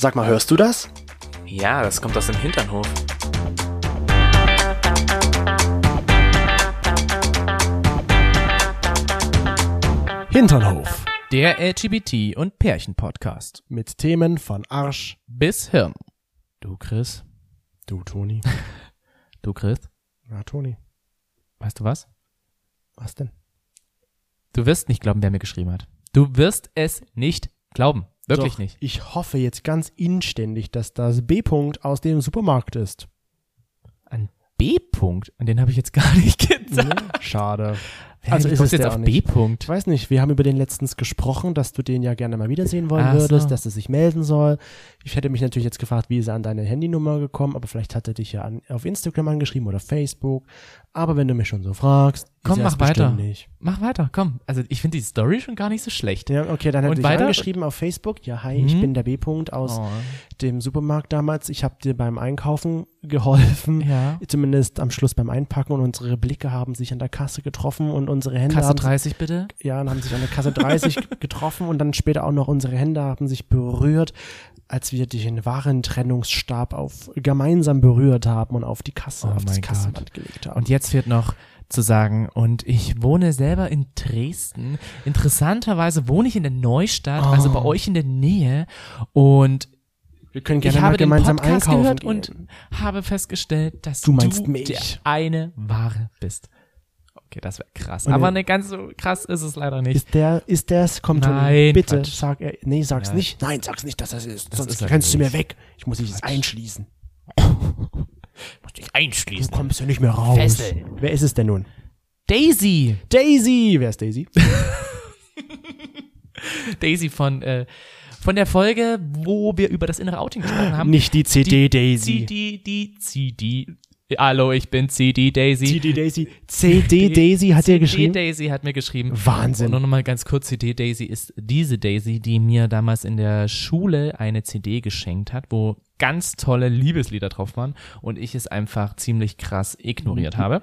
Sag mal, hörst du das? Ja, das kommt aus dem Hinternhof. Hinternhof. Der LGBT- und Pärchen-Podcast. Mit Themen von Arsch. Bis Hirn. Du, Chris. Du, Toni. Du, Chris. Na, Toni. Weißt du was? Was denn? Du wirst nicht glauben, wer mir geschrieben hat. Du wirst es nicht glauben. Wirklich Doch, nicht. Ich hoffe jetzt ganz inständig, dass das B-Punkt aus dem Supermarkt ist. Ein B-Punkt. Und den habe ich jetzt gar nicht gesagt. Ja, schade. Hä, Also wie ist es jetzt auf. B-Punkt. Ich weiß nicht, wir haben über den letztens gesprochen, dass du den ja gerne mal wiedersehen wollen Ach so. würdest, dass er sich melden soll. Ich hätte mich natürlich jetzt gefragt, wie ist er an deine Handynummer gekommen, aber vielleicht hat er dich ja an, auf Instagram angeschrieben oder Facebook. Aber wenn du mich schon so fragst, Komm, mach weiter. nicht. Mach weiter, komm. Also ich finde die Story schon gar nicht so schlecht. Ja, okay, dann hat er dich angeschrieben auf Facebook. Ja, hi, ich Mhm. bin der B-Punkt aus Oh. dem Supermarkt damals. Ich habe dir beim Einkaufen geholfen. Ja. Zumindest am Schluss beim Einpacken und unsere Blicke haben sich an der Kasse getroffen und unsere Hände Kasse haben 30 bitte. ja, und haben sich an der Kasse 30 getroffen und dann später auch noch unsere Hände haben sich berührt, als wir den Warentrennungsstab auf gemeinsam berührt haben und auf die Kasse, Oh auf das Kassenband gelegt haben. Und jetzt wird noch zu sagen, und ich wohne selber in Dresden. Interessanterweise wohne ich in der Neustadt, also bei Oh. euch in der Nähe. Und wir können gerne ich habe den gemeinsam Podcast einkaufen gehört gehen. und habe festgestellt, dass Du meinst mich. der eine Wahre bist. Okay, das wäre krass. Und Aber er- ne, ganz so krass ist es leider nicht. ist der, ist der's? Komm, Toni, Nein, bitte, Quatsch. sag, er, nee, sag's Ja. nicht. Nein, sag's nicht, dass das ist. Das Sonst ist rennst du mir weg. Ich muss dich jetzt einschließen. Muss dich Du einschließen. kommst ja nicht mehr raus. Fesseln. Wer ist es denn nun? Daisy. Daisy. Wer ist Daisy? Daisy von, äh, von der Folge, wo wir über das innere Outing gesprochen haben. Nicht die CD Daisy. CD, die CD. Hallo, ich bin CD Daisy. CD Daisy. CD Daisy hat dir CD geschrieben. Daisy hat mir geschrieben. Wahnsinn. Und nur noch mal ganz kurz, CD Daisy ist diese Daisy, die mir damals in der Schule eine CD geschenkt hat, wo ganz tolle Liebeslieder drauf waren und ich es einfach ziemlich krass ignoriert Mhm. habe.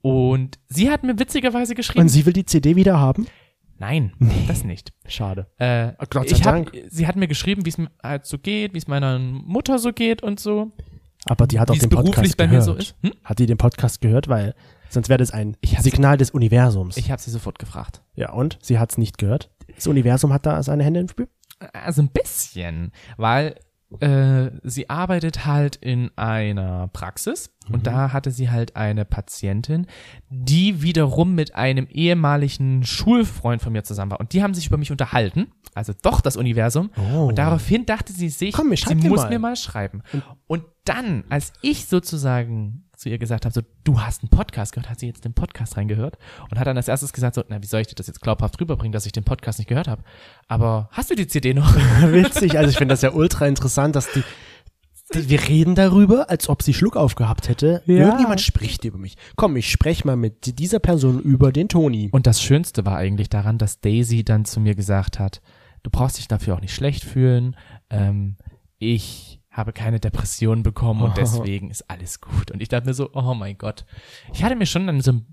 Und sie hat mir witzigerweise geschrieben, Und sie will die CD wieder haben? nein, das nicht. Schade. Äh, Gott sei ich hab, Dank. sie hat mir geschrieben, wie es mir halt so geht, wie es meiner Mutter so geht und so, Aber die hat auch es den Podcast gehört. so. Hm? Hat die den Podcast gehört? Weil sonst wäre das ein Signal des Universums. Ich habe sie sofort gefragt. ja, und? Sie hat's nicht gehört? Das Universum hat da seine Hände im Spiel? Also ein bisschen, weil äh, sie arbeitet halt in einer Praxis und da hatte sie halt eine Patientin, die wiederum mit einem ehemaligen Schulfreund von mir zusammen war und die haben sich über mich unterhalten, also doch das Universum Oh. und daraufhin dachte sie sich, Komm, ich sie muss mal. mir mal schreiben. Und dann, als ich sozusagen zu ihr gesagt habe, so, du hast einen Podcast gehört, hat sie jetzt den Podcast reingehört und hat dann als erstes gesagt, so, na, wie soll ich dir das jetzt glaubhaft rüberbringen, dass ich den Podcast nicht gehört habe? Aber hast du die CD noch? Witzig. Also ich finde das ja ultra interessant, dass die, wir reden darüber, als ob sie Schluck aufgehabt hätte. Ja. Irgendjemand spricht über mich. Komm, ich spreche mal mit dieser Person über den Toni. Und das Schönste war eigentlich daran, dass Daisy dann zu mir gesagt hat, du brauchst dich dafür auch nicht schlecht fühlen. Ähm, ich habe keine Depression bekommen und deswegen ist alles gut. Und ich dachte mir so, oh mein Gott. Ich hatte mir schon dann so ein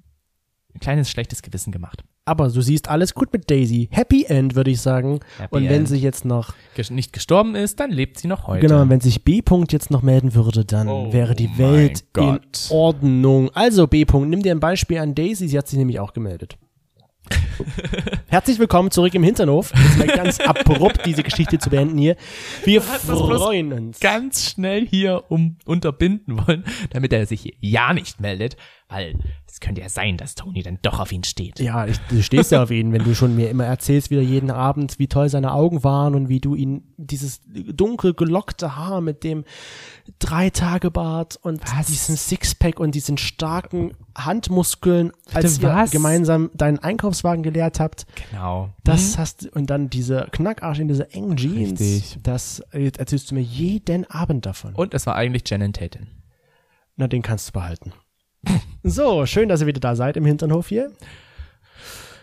kleines schlechtes Gewissen gemacht. Aber du siehst alles gut mit Daisy. Happy End, würde ich sagen. Happy Und wenn End. sie jetzt noch, Nicht gestorben ist, dann lebt sie noch heute. genau, und wenn sich B. -Punkt jetzt noch melden würde, dann Oh wäre die Welt in. Ordnung. Also B. -Punkt, nimm dir ein Beispiel an Daisy, sie hat sich nämlich auch gemeldet. Herzlich willkommen zurück im Hinternhof. Jetzt mal ganz abrupt diese Geschichte zu beenden hier. Wir freuen uns. ganz schnell hier um unterbinden wollen, damit er sich ja nicht meldet, weil es könnte ja sein, dass Tony dann doch auf ihn steht. Ja, ich, du stehst ja auf ihn, wenn du schon mir immer erzählst, wieder jeden Abend, wie toll seine Augen waren und wie du ihn, dieses dunkel gelockte Haar mit dem Dreitagebart und Was? diesen Sixpack und diesen starken Handmuskeln, als ihr gemeinsam deinen Einkaufswagen geleert habt, Genau. das hast und dann diese Knackarsch in diese engen Jeans, Richtig. das erzählst du mir jeden Abend davon. Und es war eigentlich Janet Tatum. Na, den kannst du behalten. So, schön, dass ihr wieder da seid im Hinternhof hier.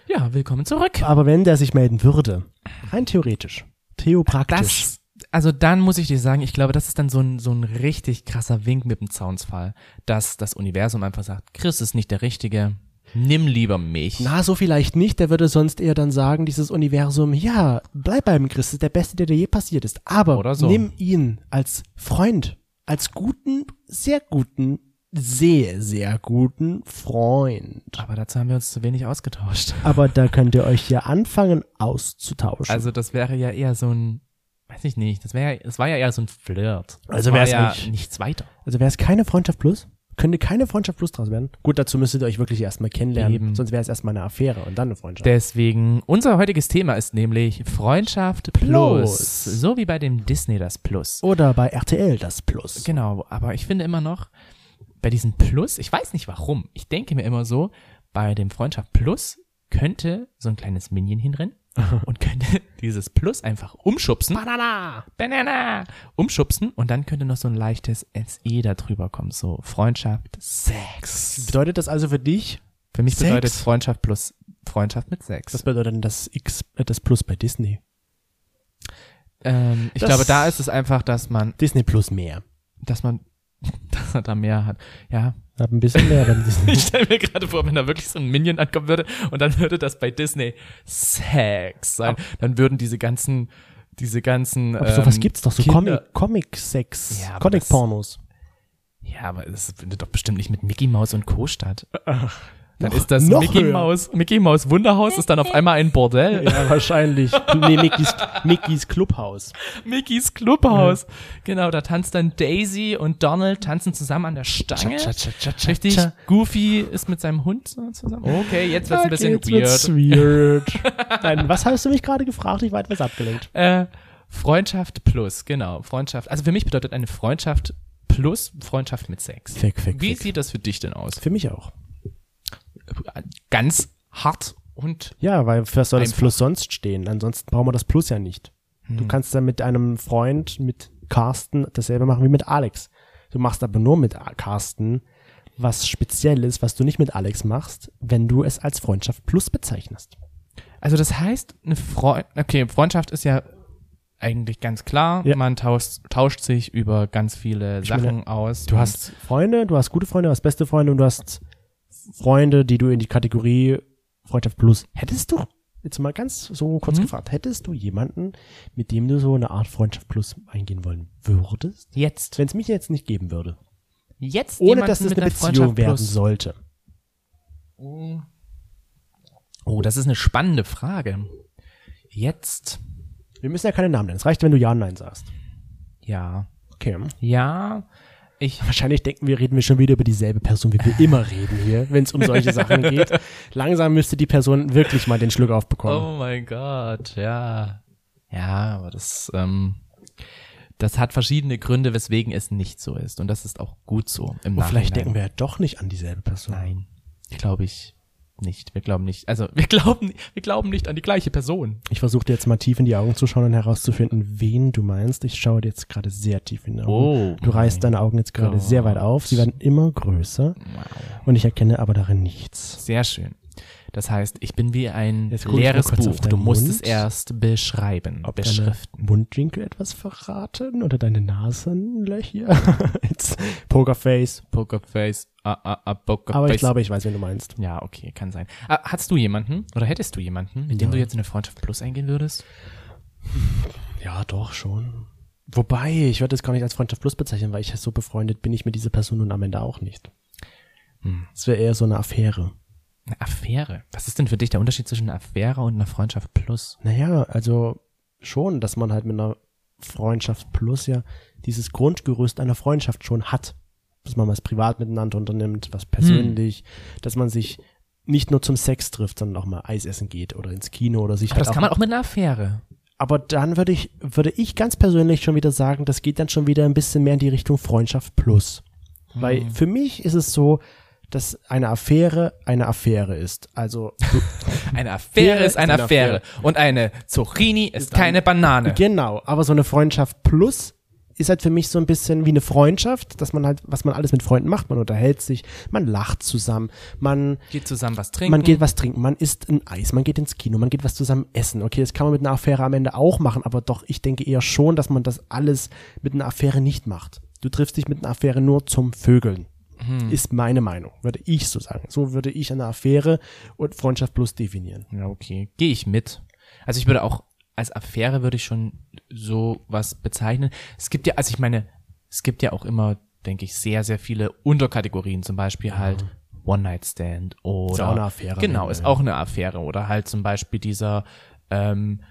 Ja, willkommen zurück. Aber wenn der sich melden würde, rein theoretisch, theopraktisch, Das, also dann muss ich dir sagen, ich glaube, das ist dann so ein, so ein richtig krasser Wink mit dem Zaunsfall, dass das Universum einfach sagt, Chris ist nicht der Richtige. Nimm lieber mich. Na, so vielleicht nicht. Der würde sonst eher dann sagen, dieses Universum, ja, bleib beim Chris, das ist der Beste, der dir je passiert ist. Aber Oder so. nimm ihn als Freund, als guten, sehr guten, sehr, sehr guten Freund. Aber dazu haben wir uns zu wenig ausgetauscht. Aber da könnt ihr euch ja anfangen auszutauschen. Also das wäre ja eher so ein, weiß ich nicht, das wäre, es war ja eher so ein Flirt. Das Also war wär's ja eigentlich- nichts weiter. Also wäre es keine Freundschaft plus? Könnte keine Freundschaft plus draus werden? Gut, dazu müsstet ihr euch wirklich erstmal kennenlernen. Eben. Sonst wäre es erstmal eine Affäre und dann eine Freundschaft. Deswegen, unser heutiges Thema ist nämlich Freundschaft Plus. Plus. So wie bei dem Disney das Plus. Oder bei RTL das Plus. Genau, aber ich finde immer noch, bei diesem Plus, ich weiß nicht warum, ich denke mir immer so, bei dem Freundschaft Plus könnte so ein kleines Minion hinrennen und könnte dieses Plus einfach umschubsen. Banana! Banana! Umschubsen und dann könnte noch so ein leichtes SE da drüber kommen, so Freundschaft, Sex. Bedeutet das also für dich, Für mich Sex? bedeutet Freundschaft plus Freundschaft mit Sex. was bedeutet denn das X, äh, das Plus bei Disney? ähm, ich Das- glaube, da ist es einfach, dass man, Disney Plus mehr. dass man, dass er da mehr hat. Ja, Hab ein bisschen mehr beim Disney. Ich stelle mir gerade vor, wenn da wirklich so ein Minion ankommen würde und dann würde das bei Disney Sex sein. Dann würden diese ganzen, diese ganzen. Aber sowas ähm, gibt's doch, so Kinder- Comic, Comic-Sex, Ja, Comic-Pornos. Ja, aber das findet doch bestimmt nicht mit Mickey Mouse und Co. statt. Dann noch- ist das Mickey höher. Mouse, Mickey Mouse Wunderhaus ist dann auf einmal ein Bordell. Ja, wahrscheinlich. nee, Mickys, Mickys Clubhaus. Mickys Clubhaus. Genau, da tanzt dann Daisy und Donald tanzen zusammen an der Stange. Cha, cha, cha, cha, Richtig. Goofy ist mit seinem Hund zusammen. Okay, jetzt wird's ein bisschen jetzt wird's weird. weird. Nein, was hast du mich gerade gefragt? Ich war etwas abgelenkt. Äh, Freundschaft plus, genau. Freundschaft. Also für mich bedeutet eine Freundschaft plus Freundschaft mit Sex. Fick, fick, Wie fick. sieht das für dich denn aus? Für mich auch. Ganz hart und Ja, weil für was soll das Einfach. Plus sonst stehen? Ansonsten brauchen wir das Plus ja nicht. Hm. Du kannst dann mit einem Freund, mit Carsten, dasselbe machen wie mit Alex. Du machst aber nur mit Carsten was Spezielles, was du nicht mit Alex machst, wenn du es als Freundschaft Plus bezeichnest. also das heißt, eine Freund, okay, Freundschaft ist ja eigentlich ganz klar. Ja. Man tauscht, tauscht sich über ganz viele meine, Sachen aus. Du hast Freunde, du hast gute Freunde, du hast beste Freunde und du hast Freunde, die du in die Kategorie Freundschaft Plus hättest du, jetzt mal ganz so kurz Mhm. gefragt, hättest du jemanden, mit dem du so eine Art Freundschaft Plus eingehen wollen würdest? jetzt, Wenn es mich jetzt nicht geben würde. jetzt Ohne dass es eine Beziehung werden plus. sollte. Oh, das ist eine spannende Frage. Jetzt, Wir müssen ja keine Namen nennen. Es reicht, wenn du Ja und Nein sagst. ja, Okay. ja, ich Wahrscheinlich denken wir, reden wir schon wieder über dieselbe Person, wie wir immer reden hier, wenn es um solche Sachen geht. Langsam müsste die Person wirklich mal den Schluck aufbekommen. Oh mein Gott, ja. Ja, aber das, ähm, das hat verschiedene Gründe, weswegen es nicht so ist. Und das ist auch gut so. Im Oh, vielleicht denken wir ja doch nicht an dieselbe Person. Nein, glaube ich nicht. Wir glauben nicht. Also wir glauben, wir glauben nicht an die gleiche Person. Ich versuche dir jetzt mal tief in die Augen zu schauen und herauszufinden, wen du meinst. Ich schaue dir jetzt gerade sehr tief in die Augen. Oh du reißt deine Augen jetzt gerade Gott. sehr weit auf. Sie werden immer größer Wow. und ich erkenne aber darin nichts. Sehr schön. Das heißt, ich bin wie ein leeres Buch. Du musst Mund. es erst beschreiben, Ob deine beschriften. Mundwinkel etwas verraten oder deine Nasenlöcher? Pokerface. Pokerface, ah, ah, ah, Pokerface. Aber ich glaube, ich weiß, wen du meinst. Ja, okay, kann sein. Ah, hast du jemanden oder hättest du jemanden, mit dem Ja. du jetzt in eine Freundschaft Plus eingehen würdest? Ja, doch schon. Wobei, ich würde es gar nicht als Freundschaft Plus bezeichnen, weil ich so befreundet bin ich mit dieser Person nun am Ende auch nicht. Hm. Es wäre eher so eine Affäre. Eine Affäre. Was ist denn für dich der Unterschied zwischen einer Affäre und einer Freundschaft Plus? Naja, also schon, dass man halt mit einer Freundschaft Plus ja dieses Grundgerüst einer Freundschaft schon hat. Dass man was privat miteinander unternimmt, was persönlich, dass man sich nicht nur zum Sex trifft, sondern auch mal Eis essen geht oder ins Kino oder sich Aber halt das kann man auch mit einer Affäre. Aber dann würde ich, würde ich ganz persönlich schon wieder sagen, das geht dann schon wieder ein bisschen mehr in die Richtung Freundschaft plus. Weil Hm. für mich ist es so, dass eine Affäre eine Affäre ist. Also Eine Affäre ist eine ist eine Affäre. Affäre. Und eine Zucchini ist keine Banane. genau, aber so eine Freundschaft plus ist halt für mich so ein bisschen wie eine Freundschaft, dass man halt, was man alles mit Freunden macht, man unterhält sich, man lacht zusammen, man Geht zusammen was trinken. Man geht was trinken, man isst ein Eis, man geht ins Kino, man geht was zusammen essen. Okay, das kann man mit einer Affäre am Ende auch machen, aber doch, ich denke eher schon, dass man das alles mit einer Affäre nicht macht. Du triffst dich mit einer Affäre nur zum Vögeln. Ist meine Meinung, würde ich so sagen. So würde ich eine Affäre und Freundschaft plus definieren. Ja, okay. Gehe ich mit. Also ich würde auch, als Affäre würde ich schon so was bezeichnen. Es gibt ja, also ich meine, es gibt ja auch immer, denke ich, sehr, sehr viele Unterkategorien, zum Beispiel halt One-Night-Stand oder. Ist auch eine Affäre, Genau, ne? ist auch eine Affäre. Oder halt zum Beispiel dieser ähm,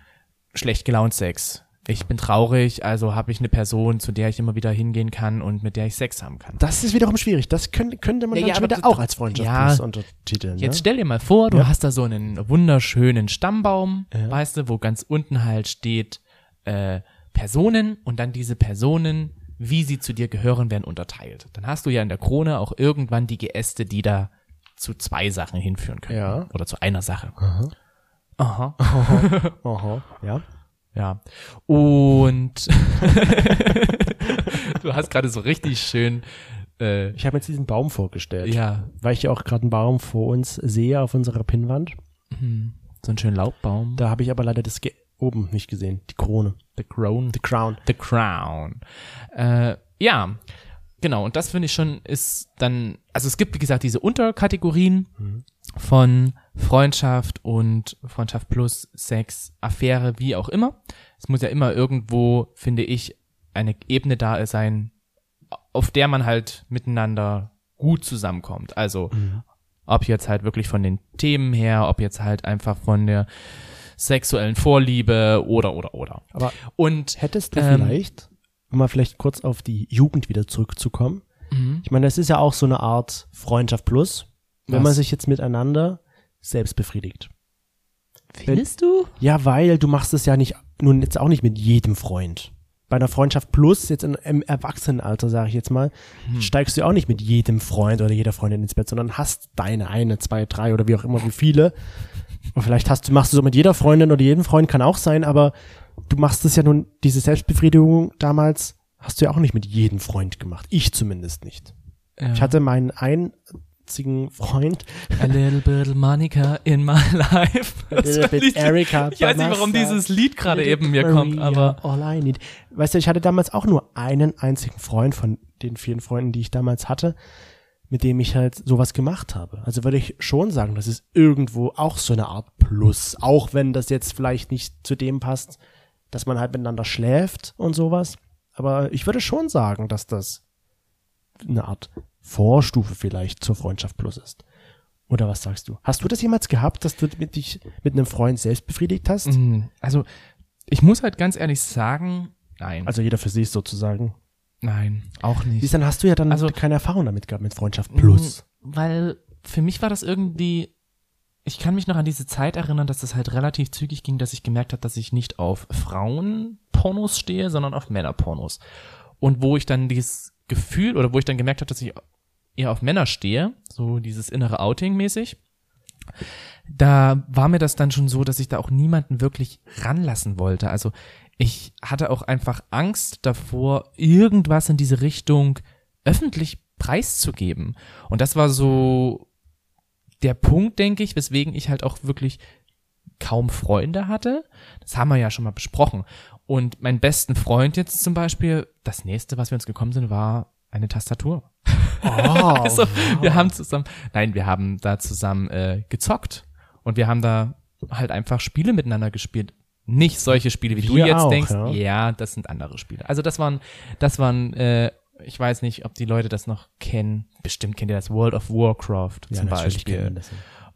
schlecht gelaunt Sex. Ich bin traurig, also habe ich eine Person, zu der ich immer wieder hingehen kann und mit der ich Sex haben kann. Das ist wiederum schwierig. Das könnte, könnte man Ja, dann ja, wieder auch als Freundschaft Ja. untertiteln. Jetzt ne? stell dir mal vor, du Ja. hast da so einen wunderschönen Stammbaum, Ja. weißt du, wo ganz unten halt steht äh, Personen und dann diese Personen, wie sie zu dir gehören, werden unterteilt. Dann hast du ja in der Krone auch irgendwann die Geäste, die da zu zwei Sachen hinführen können. Ja. Oder zu einer Sache. Aha. Aha, ja. Ja. Und du hast gerade so richtig schön, äh, Ich habe jetzt diesen Baum vorgestellt. ja, Weil ich ja auch gerade einen Baum vor uns sehe auf unserer Pinnwand. so einen schönen Laubbaum. Da habe ich aber leider das Ge oben nicht gesehen. Die Krone. The Crown. The Crown. The Crown. Äh, ja, genau. Und das finde ich schon ist dann, also es gibt, wie gesagt, diese Unterkategorien von Freundschaft und Freundschaft plus Sex, Affäre, wie auch immer. Es muss ja immer irgendwo, finde ich, eine Ebene da sein, auf der man halt miteinander gut zusammenkommt. Also, ob jetzt halt wirklich von den Themen her, ob jetzt halt einfach von der sexuellen Vorliebe oder, oder, oder. Aber Und hättest du Ähm, vielleicht, um mal vielleicht kurz auf die Jugend wieder zurückzukommen. Mhm. Ich meine, das ist ja auch so eine Art Freundschaft plus, wenn Was? man sich jetzt miteinander selbst befriedigt. Findest du? Ja, weil du machst es ja nicht, nun jetzt auch nicht mit jedem Freund. Bei einer Freundschaft plus, jetzt in, im Erwachsenenalter, sage ich jetzt mal, Hm. steigst du ja auch nicht mit jedem Freund oder jeder Freundin ins Bett, sondern hast deine eine, zwei, drei oder wie auch immer, wie viele. Und vielleicht hast du, machst du so mit jeder Freundin oder jedem Freund, kann auch sein, aber du machst es ja nun, diese Selbstbefriedigung damals, hast du ja auch nicht mit jedem Freund gemacht. Ich zumindest nicht. Ja. Ich hatte meinen einzigen Freund, A little bit Monica in my life. a little bit Erika. Ich weiß nicht, warum dieses Lied gerade eben mir kommt, aber All I need. Weißt du, ich hatte damals auch nur einen einzigen Freund von den vielen Freunden, die ich damals hatte, mit dem ich halt sowas gemacht habe. Also würde ich schon sagen, das ist irgendwo auch so eine Art Plus. Auch wenn das jetzt vielleicht nicht zu dem passt, dass man halt miteinander schläft und sowas. Aber ich würde schon sagen, dass das eine Art Vorstufe vielleicht zur Freundschaft Plus ist. Oder was sagst du? Hast du das jemals gehabt, dass du mit dich mit einem Freund selbst befriedigt hast? Mm, also ich muss halt ganz ehrlich sagen, nein, Also jeder für sich sozusagen. nein, auch nicht. Dann hast du ja dann Also- keine Erfahrung damit gehabt mit Freundschaft Plus. Mm, Weil für mich war das irgendwie, ich kann mich noch an diese Zeit erinnern, dass das halt relativ zügig ging, dass ich gemerkt habe, dass ich nicht auf Frauenpornos stehe, sondern auf Männerpornos. Und wo ich dann dieses Gefühl oder wo ich dann gemerkt habe, dass ich eher auf Männer stehe, so dieses innere Outing mäßig, da war mir das dann schon so, dass ich da auch niemanden wirklich ranlassen wollte. Also ich hatte auch einfach Angst davor, irgendwas in diese Richtung öffentlich preiszugeben. Und das war so der Punkt, denke ich, weswegen ich halt auch wirklich kaum Freunde hatte. Das haben wir ja schon mal besprochen. Und mein besten Freund jetzt zum Beispiel, das nächste, was wir uns gekommen sind, war eine Tastatur. Oh, Also wir haben zusammen, nein, wir haben da zusammen äh, gezockt und wir haben da halt einfach Spiele miteinander gespielt. Nicht solche Spiele, wie du Wir jetzt auch, denkst. ja. Ja. das sind andere Spiele. Also das waren, das waren, äh, ich weiß nicht, ob die Leute das noch kennen. Bestimmt kennt ihr das World of Warcraft ja, zum Beispiel ja.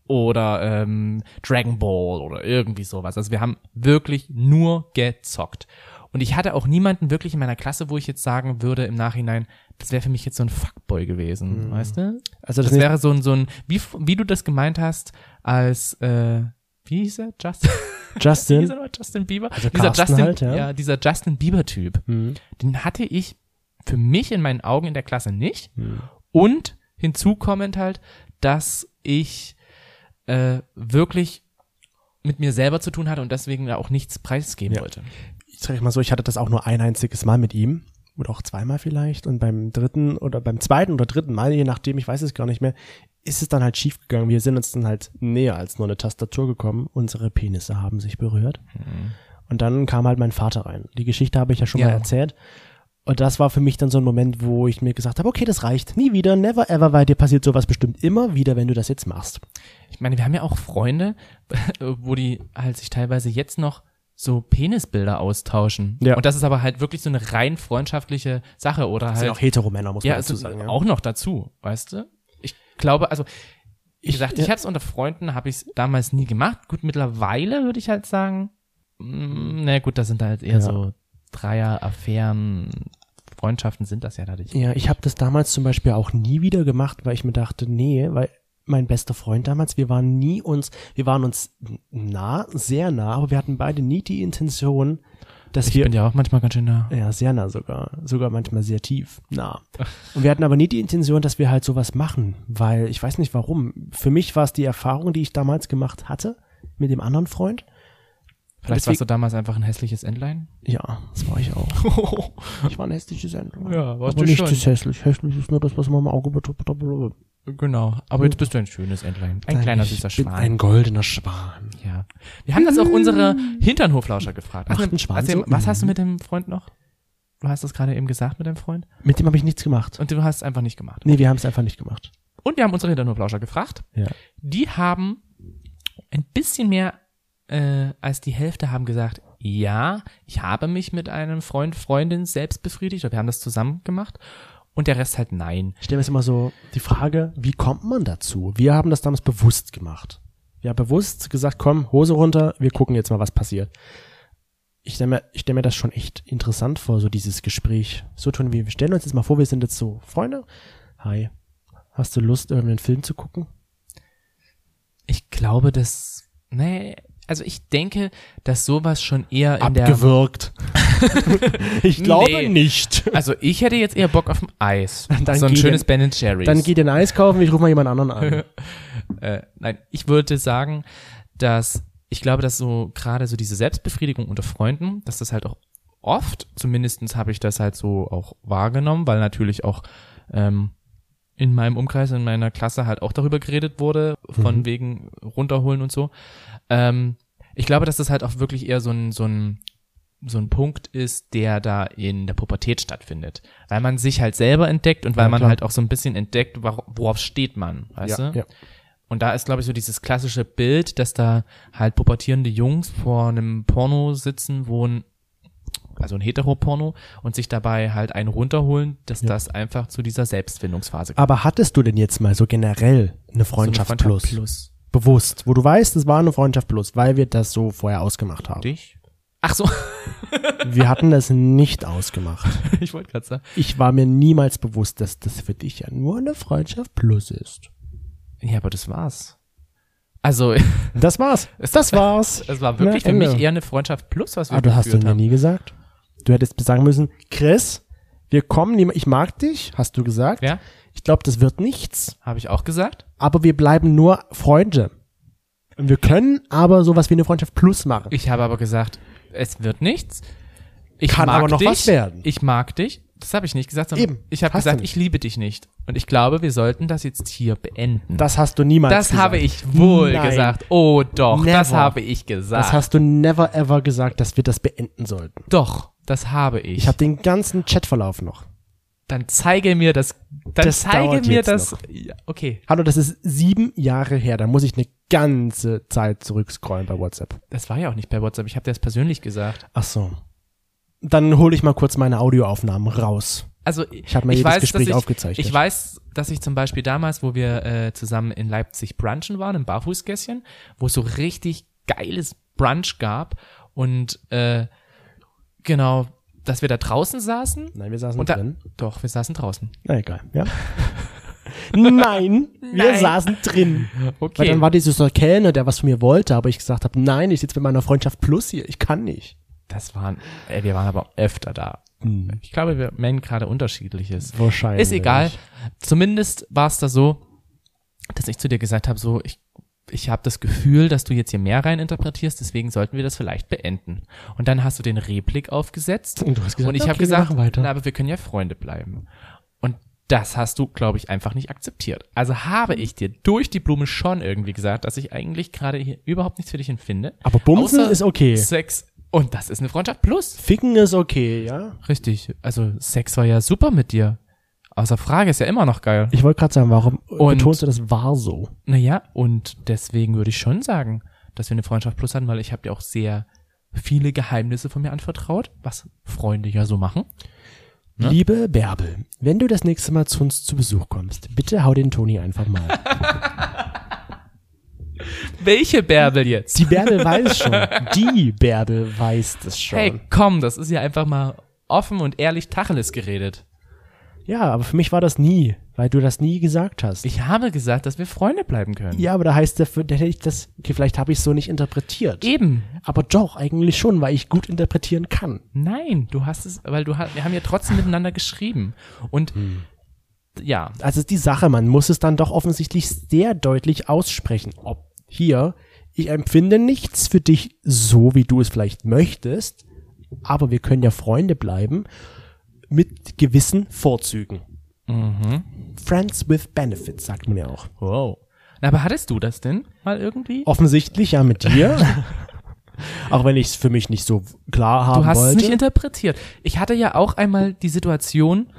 oder ähm, Dragon Ball oder irgendwie sowas. Also wir haben wirklich nur gezockt. Und ich hatte auch niemanden wirklich in meiner Klasse, wo ich jetzt sagen würde im Nachhinein, das wäre für mich jetzt so ein Fuckboy gewesen, weißt du? Also Das das, wäre so ein, so ein, wie, wie du das gemeint hast, als, äh, wie hieß er? Justin? Justin. er? Justin Bieber? Also dieser Carsten Justin, halt, ja. dieser Justin Bieber-Typ. Mhm. Den hatte ich für mich in meinen Augen in der Klasse nicht. Mhm. Und hinzukommend halt, dass ich äh, wirklich mit mir selber zu tun hatte und deswegen auch nichts preisgeben Ja. wollte. Ich sag mal so, ich hatte das auch nur ein einziges Mal mit ihm. Oder auch zweimal vielleicht. Und beim dritten oder beim zweiten oder dritten Mal, je nachdem, ich weiß es gar nicht mehr, ist es dann halt schief gegangen. Wir sind uns dann halt näher als nur eine Tastatur gekommen. Unsere Penisse haben sich berührt. Und dann kam halt mein Vater rein. Die Geschichte habe ich ja schon Ja. mal erzählt. Und das war für mich dann so ein Moment, wo ich mir gesagt habe, okay, das reicht. Nie wieder, never ever, weil dir passiert sowas bestimmt immer wieder, wenn du das jetzt machst. Ich meine, wir haben ja auch Freunde, wo die halt sich teilweise jetzt noch so Penisbilder austauschen. Ja. Und das ist aber halt wirklich so eine rein freundschaftliche Sache oder Das sind halt auch Heteromänner, muss man ja, dazu also sagen. Ja. auch noch dazu, weißt du? Ich glaube, also wie Ich- gesagt, ich ja. habe es unter Freunden, habe ich es damals nie gemacht. Gut, mittlerweile würde ich halt sagen, mh, na gut, das sind halt eher Ja. so Dreier, Affären, Freundschaften sind das ja dadurch. Ja, ich habe das damals zum Beispiel auch nie wieder gemacht, weil ich mir dachte, nee, weil mein bester Freund damals, wir waren nie uns, wir waren uns nah, sehr nah, aber wir hatten beide nie die Intention, dass Ich wir bin ja auch manchmal ganz schön nah. Ja, sehr nah sogar. Sogar manchmal sehr tief nah. Und wir hatten aber nie die Intention, dass wir halt sowas machen, weil ich weiß nicht warum. Für mich war es die Erfahrung, die ich damals gemacht hatte mit dem anderen Freund. Vielleicht Deswegen- warst du damals einfach ein hässliches Entlein. Ja, das war ich auch. Ich war ein hässliches Entlein. Ja, warst aber du nichts schon. ist hässlich. Hässlich ist nur das, was man im Auge betrachtet. Genau. Aber jetzt bist du ein schönes Entlein. Ein kleiner ich süßer bin Schwan. Ein goldener Schwan. ja. Wir haben das auch unsere Hinternhoflauscher gefragt. Macht Also, ein Schwan also, so? was hast du mit dem Freund noch? Du hast das gerade eben gesagt mit deinem Freund. Mit dem habe ich nichts gemacht. Und du hast es einfach nicht gemacht. Nee, wir haben es einfach nicht gemacht. Und wir haben unsere Hinternhoflauscher gefragt. Ja. Die haben ein bisschen mehr äh, als die Hälfte haben gesagt, ja, ich habe mich mit einem Freund, Freundin selbst befriedigt oder wir haben das zusammen gemacht. Und der Rest halt nein. Ich stelle mir jetzt immer so die Frage, wie kommt man dazu? Wir haben das damals bewusst gemacht. Wir haben bewusst gesagt, komm, Hose runter, wir gucken jetzt mal, was passiert. Ich stelle mir, ich stell mir das schon echt interessant vor, so dieses Gespräch. So tun wir, wir stellen uns jetzt mal vor, wir sind jetzt so Freunde. Hi, hast du Lust, irgendeinen Film zu gucken? Ich glaube, dass, nee, also ich denke, dass sowas schon eher in der, Abgewürgt. ich glaube Nee. nicht. also ich hätte jetzt eher Bock auf ein Eis. Dann so ein geh schönes denn- Ben Jerry's. Dann geht ein Eis kaufen, ich rufe mal jemand anderen an. äh, nein, ich würde sagen, dass ich glaube, dass so gerade so diese Selbstbefriedigung unter Freunden, dass das halt auch oft, zumindestens habe ich das halt so auch wahrgenommen, weil natürlich auch ähm, in meinem Umkreis, in meiner Klasse halt auch darüber geredet wurde, von Mhm. wegen runterholen und so. Ähm, ich glaube, dass das halt auch wirklich eher so ein, so ein so ein Punkt ist, der da in der Pubertät stattfindet. Weil man sich halt selber entdeckt und weil Ja, man halt auch so ein bisschen entdeckt, wor- worauf steht man, weißt ja, du? ja. Und da ist, glaube ich, so dieses klassische Bild, dass da halt pubertierende Jungs vor einem Porno sitzen, wo ein, also ein Heteroporno und sich dabei halt einen runterholen, dass Ja. das einfach zu dieser Selbstfindungsphase Aber hattest du denn jetzt mal so generell eine Freundschaft, So eine plus? plus. Bewusst, wo du weißt, es war eine Freundschaft plus, weil wir das so vorher ausgemacht haben. Dich? Ach so, Wir hatten das nicht ausgemacht. ich wollte gerade sagen. Ich war mir niemals bewusst, dass das für dich ja nur eine Freundschaft plus ist. Ja, aber das war's. Also, Das war's. Es- Das war's. es war wirklich Na, für mich eher eine Freundschaft plus, was wir Aber du hast du mir haben. nie gesagt. Du hättest sagen müssen, Chris, wir kommen, ich mag dich, hast du gesagt. Ja, Ich glaube, das wird nichts, habe ich auch gesagt. aber wir bleiben nur Freunde. Und wir können aber sowas wie eine Freundschaft plus machen. Ich habe aber gesagt, es wird nichts. Ich Kann mag aber noch dich. was werden. Ich mag dich. Das habe ich nicht gesagt, sondern Eben. ich habe gesagt, ich liebe dich nicht. Und ich glaube, wir sollten das jetzt hier beenden. Das hast du niemals Das gesagt. habe ich wohl Nein. gesagt. Oh doch, das Never. habe ich gesagt. Das hast du never ever gesagt, dass wir das beenden sollten. doch, das habe ich. Ich habe den ganzen Chatverlauf noch. dann zeige mir das. Dann Das zeige mir das. Ja, okay, Hallo, das ist sieben Jahre her. Da muss ich eine ganze Zeit zurückscrollen bei WhatsApp. das war ja auch nicht per WhatsApp. Ich habe dir das persönlich gesagt. Ach so. Dann hole ich mal kurz meine Audioaufnahmen raus. Also Ich habe mir ich jedes weiß, Gespräch ich, aufgezeichnet. Ich weiß, dass ich zum Beispiel damals, wo wir äh, zusammen in Leipzig brunchen waren, im Barfußgässchen, wo es so richtig geiles Brunch gab und äh, genau, dass wir da draußen saßen. Nein, wir saßen da, drin. doch, wir saßen draußen. Na egal, ja. nein, wir Nein. saßen drin. Weil Okay. dann war dieser Kellner, der was von mir wollte, aber ich gesagt habe, nein, ich sitze mit meiner Freundschaft plus hier, ich kann nicht. das waren, ey, wir waren aber öfter da. Ich glaube, wir meinen gerade unterschiedliches. Wahrscheinlich. Ist egal. Zumindest war es da so, dass ich zu dir gesagt habe, so, ich, ich habe das Gefühl, dass du jetzt hier mehr rein interpretierst, deswegen sollten wir das vielleicht beenden. Und dann hast du den Replik aufgesetzt Und du hast gesagt, und ich okay, habe wir gesagt, weiter. na, aber wir können ja Freunde bleiben. Und das hast du, glaube ich, einfach nicht akzeptiert. Also habe ich dir durch die Blume schon irgendwie gesagt, dass ich eigentlich gerade hier überhaupt nichts für dich empfinde. Aber Bumsen ist okay. Sex Und das ist eine Freundschaft plus. Ficken ist okay, ja? Richtig. Also Sex war ja super mit dir. Außer Frage ist ja immer noch geil. Ich wollte gerade sagen, warum Und- betonst du das war so? Naja, und deswegen würde ich schon sagen, dass wir eine Freundschaft plus hatten, weil ich habe dir auch sehr viele Geheimnisse von mir anvertraut, was Freunde ja so machen. Ne? Liebe Bärbel, wenn du das nächste Mal zu uns zu Besuch kommst, bitte hau den Toni einfach mal. Welche Bärbel jetzt? Die Bärbel weiß schon. Die Bärbel weiß das schon. Hey, komm, das ist ja einfach mal offen und ehrlich Tacheles geredet. Ja, aber für mich war das nie, weil du das nie gesagt hast. Ich habe gesagt, dass wir Freunde bleiben können. ja, aber da heißt dafür, da hätte ich das, okay, vielleicht habe ich es so nicht interpretiert. Eben. Aber doch, eigentlich schon, weil ich gut interpretieren kann. Nein, du hast es, weil du hast, wir haben ja trotzdem miteinander geschrieben. Und ja, Also ist die Sache, man muss es dann doch offensichtlich sehr deutlich aussprechen. Ob hier, ich empfinde nichts für dich so, wie du es vielleicht möchtest, aber wir können ja Freunde bleiben mit gewissen Vorzügen. Friends with Benefits, sagt man ja auch. wow. Na, aber hattest du das denn mal irgendwie? Offensichtlich ja mit dir. auch wenn ich es für mich nicht so klar haben Du hast wollte. es nicht interpretiert. Ich hatte ja auch einmal die Situation,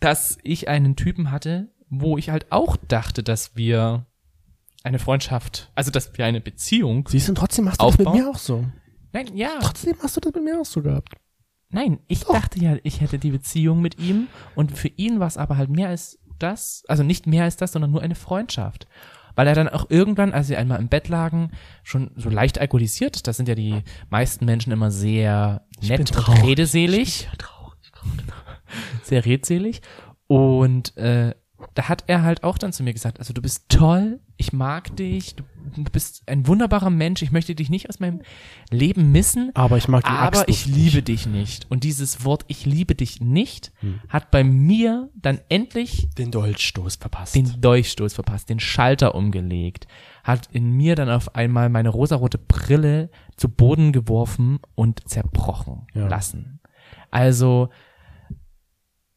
dass ich einen Typen hatte, wo ich halt auch dachte, dass wir eine Freundschaft, also dass wir eine Beziehung. Siehst du, und trotzdem machst du das Aufbau? mit mir auch so. Nein, ja. Trotzdem hast du das mit mir auch so gehabt. Nein, ich dachte ja, ich hätte die Beziehung mit ihm und für ihn war es aber halt mehr als das, also nicht mehr als das, sondern nur eine Freundschaft. Weil er dann auch irgendwann, als sie einmal im Bett lagen, schon so leicht alkoholisiert, das sind ja die meisten Menschen immer sehr nett und redeselig, sehr redselig. Und äh, da hat er halt auch dann zu mir gesagt, also du bist toll, ich mag dich, du, du bist ein wunderbarer Mensch, ich möchte dich nicht aus meinem Leben missen, Aber ich mag die aber Axt ich nicht. liebe dich nicht. Und dieses Wort ich liebe dich nicht hat bei mir dann endlich den Dolchstoß verpasst. den Dolchstoß verpasst, den Schalter umgelegt, hat in mir dann auf einmal meine rosarote Brille zu Boden geworfen und zerbrochen Ja. lassen. Also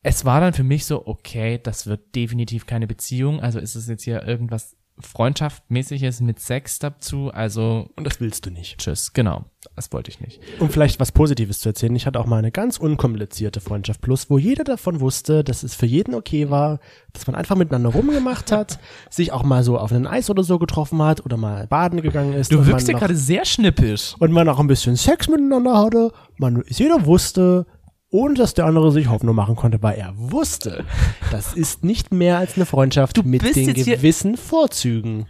es war dann für mich so, okay, das wird definitiv keine Beziehung, also ist es jetzt hier irgendwas Freundschaftmäßiges mit Sex dazu, also Und das willst du nicht. tschüss, genau, das wollte ich nicht. Um vielleicht was Positives zu erzählen, ich hatte auch mal eine ganz unkomplizierte Freundschaft Plus, wo jeder davon wusste, dass es für jeden okay war, dass man einfach miteinander rumgemacht hat, sich auch mal so auf einen Eis oder so getroffen hat oder mal baden gegangen ist. Du wirkst ja gerade sehr schnippisch. und man auch ein bisschen Sex miteinander hatte. Man, jeder wusste, ohne dass der andere sich Hoffnung machen konnte, weil er wusste, das ist nicht mehr als eine Freundschaft mit bist den gewissen Vorzügen.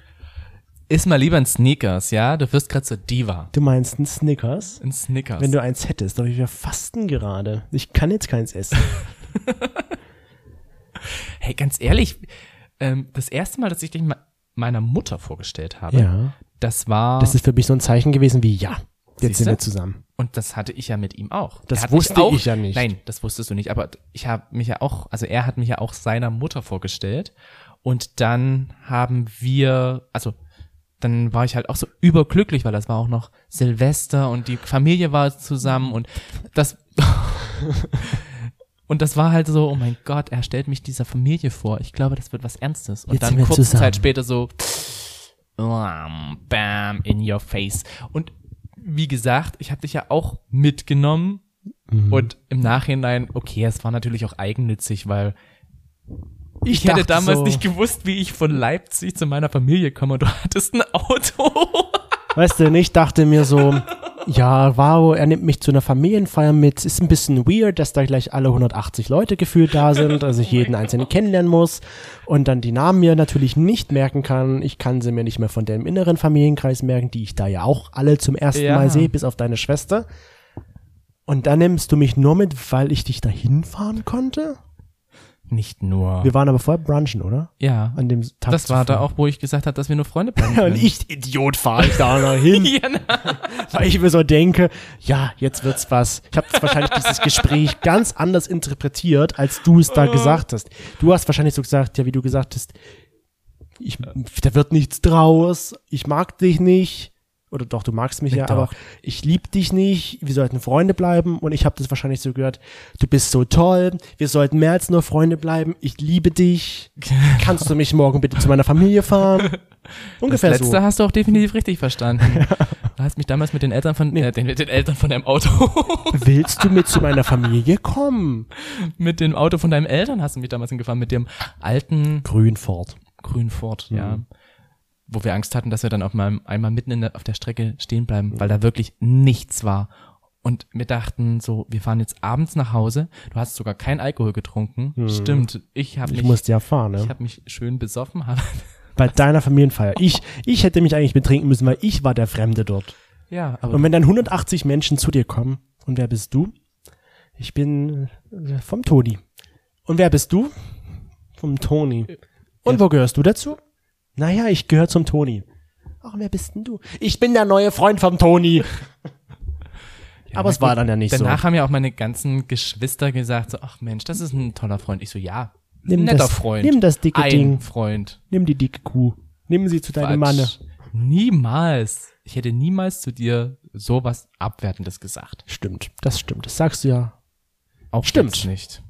Iss mal lieber ein Sneakers, ja? Du wirst gerade zur Diva. Du meinst einen Snickers? Ein Snickers. Wenn du eins hättest, aber wir fasten gerade. Ich kann jetzt keins essen. hey, ganz ehrlich, ähm, das erste Mal, dass ich dich me- meiner Mutter vorgestellt habe, Ja. das war, Das ist für mich so ein Zeichen gewesen wie, ja, jetzt sind Siehste? wir zusammen. und das hatte ich ja mit ihm auch. Das wusste auch, ich ja nicht. Nein, das wusstest du nicht, aber ich habe mich ja auch, also er hat mich ja auch seiner Mutter vorgestellt und dann haben wir, also dann war ich halt auch so überglücklich, weil das war auch noch Silvester und die Familie war zusammen und das und das war halt so, oh mein Gott, er stellt mich dieser Familie vor. Ich glaube, das wird was Ernstes. Und Jetzt dann sind kurze zusammen. Zeit später so bam, bam in your face. Und wie gesagt, ich habe dich ja auch mitgenommen Mhm. und im Nachhinein, okay, es war natürlich auch eigennützig, weil ich, hätte dachte damals so- nicht gewusst, wie ich von Leipzig zu meiner Familie komme und du hattest ein Auto. Weißt du, ich dachte mir so, ja, wow, er nimmt mich zu einer Familienfeier mit. Ist ein bisschen weird, dass da gleich alle 180 Leute gefühlt da sind, also ich jeden einzelnen kennenlernen muss und dann die Namen mir natürlich nicht merken kann. Ich kann sie mir nicht mehr von dem inneren Familienkreis merken, die ich da ja auch alle zum ersten Ja. Mal sehe, bis auf deine Schwester. Und dann nimmst du mich nur mit, weil ich dich dahin fahren konnte? Nicht nur. Wir waren aber vorher brunchen, oder? ja. An dem Tag Das war da auch, wo ich gesagt habe, dass wir nur Freunde bleiben Ja, und ich, Idiot, fahre ich da noch hin. ja, weil ich mir so denke, ja, jetzt wird's was. Ich habe wahrscheinlich dieses Gespräch ganz anders interpretiert, als du es da gesagt hast. Du hast wahrscheinlich so gesagt, ja, wie du gesagt hast, ich, da wird nichts draus, ich mag dich nicht. Oder doch, du magst mich ja, Doch. aber ich lieb dich nicht, wir sollten Freunde bleiben. Und ich habe das wahrscheinlich so gehört, du bist so toll, wir sollten mehr als nur Freunde bleiben, ich liebe dich. Kannst du mich morgen bitte zu meiner Familie fahren? Das Ungefähr letzte so. hast du auch definitiv richtig verstanden. Du hast mich damals mit den Eltern von, äh, den, mit den Eltern von deinem Auto, Willst du mit zu meiner Familie kommen? mit dem Auto von deinen Eltern hast du mich damals hingefahren, mit dem alten Grünfort. grünen Ford, ja. Wo wir Angst hatten, dass wir dann auf mal, einmal mitten in der, auf der Strecke stehen bleiben, weil da wirklich nichts war. Und wir dachten so, wir fahren jetzt abends nach Hause. Du hast sogar kein Alkohol getrunken. Stimmt. Ich habe Mhm. Ich mich, musste ja fahren, ich ne? habe mich schön besoffen. Hab, Bei deiner Familienfeier. Ich, ich hätte mich eigentlich betrinken müssen, weil ich war der Fremde dort. ja, aber Und wenn dann 180 Menschen zu dir kommen, und wer bist du? Ich bin äh, vom Toni. Und wer bist du? Vom Toni. Und wo gehörst du dazu? Naja, ich gehöre zum Toni. Ach, wer bist denn du? Ich bin der neue Freund vom Toni. Aber es war dann ja nicht danach so. haben ja auch meine ganzen Geschwister gesagt, so, ach Mensch, das ist ein toller Freund. Ich so, ja, Nimm netter das, Freund. Nimm das dicke ein Ding. Freund. Nimm die dicke Kuh. Nimm sie zu deinem Manne. Niemals. Ich hätte niemals zu dir sowas Abwertendes gesagt. Stimmt, das stimmt. Das sagst du ja. Auch Stimmt. nicht.